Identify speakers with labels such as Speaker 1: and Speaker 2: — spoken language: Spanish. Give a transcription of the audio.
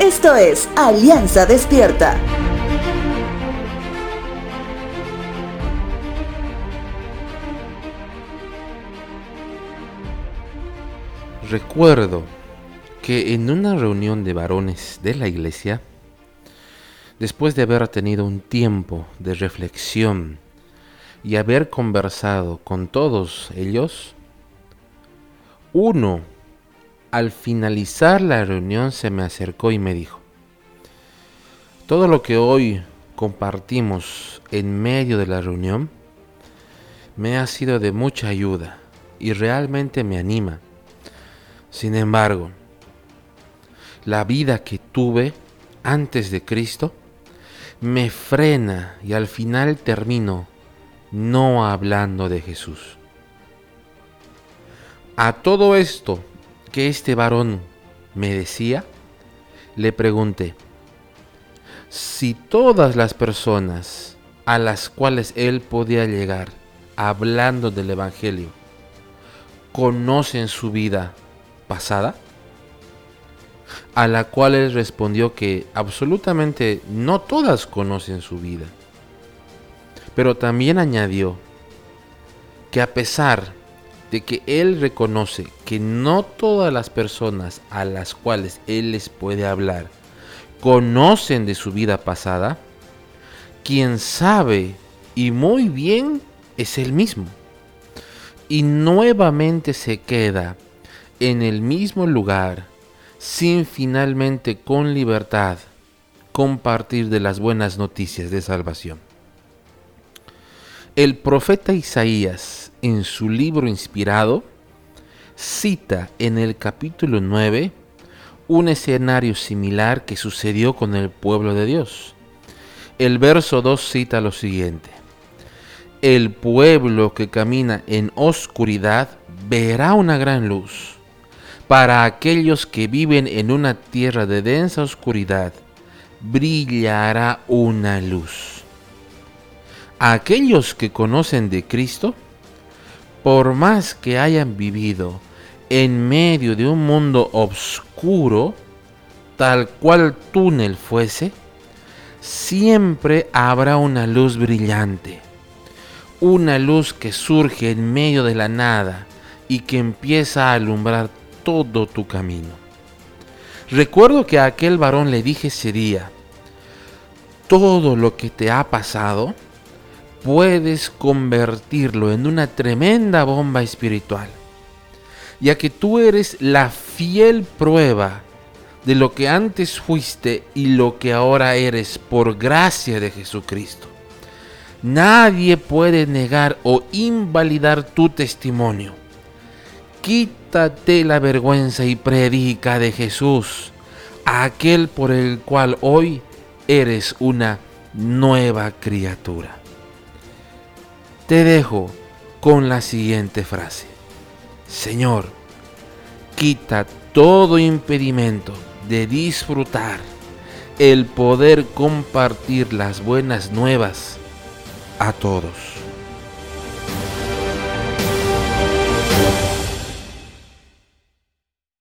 Speaker 1: Esto es Alianza Despierta.
Speaker 2: Recuerdo que en una reunión de varones de la iglesia, después de haber tenido un tiempo de reflexión y haber conversado con todos ellos, uno al finalizar la reunión se me acercó y me dijo, todo lo que hoy compartimos en medio de la reunión me ha sido de mucha ayuda y realmente me anima. Sin embargo, la vida que tuve antes de Cristo me frena y al final termino no hablando de Jesús. A todo esto que este varón me decía, le pregunté, si todas las personas a las cuales él podía llegar hablando del Evangelio conocen su vida pasada, a la cual él respondió que absolutamente no todas conocen su vida. Pero también añadió que a pesar de que él reconoce que no todas las personas a las cuales él les puede hablar conocen de su vida pasada, quien sabe y muy bien es él mismo. Y nuevamente se queda en el mismo lugar sin finalmente con libertad compartir de las buenas noticias de salvación. El profeta Isaías, en su libro inspirado, cita en el capítulo 9 un escenario similar que sucedió con el pueblo de Dios. El verso 2 cita lo siguiente. El pueblo que camina en oscuridad verá una gran luz. Para aquellos que viven en una tierra de densa oscuridad, brillará una luz. Aquellos que conocen de Cristo, por más que hayan vivido en medio de un mundo oscuro, tal cual túnel fuese, siempre habrá una luz brillante, una luz que surge en medio de la nada y que empieza a alumbrar todo tu camino. Recuerdo que a aquel varón le dije ese día, todo lo que te ha pasado, puedes convertirlo en una tremenda bomba espiritual, ya que tú eres la fiel prueba de lo que antes fuiste y lo que ahora eres por gracia de Jesucristo. Nadie puede negar o invalidar tu testimonio. Quítate la vergüenza y predica de Jesús, aquel por el cual hoy eres una nueva criatura. Te dejo con la siguiente frase. Señor, quita todo impedimento de disfrutar el poder compartir las buenas nuevas a todos.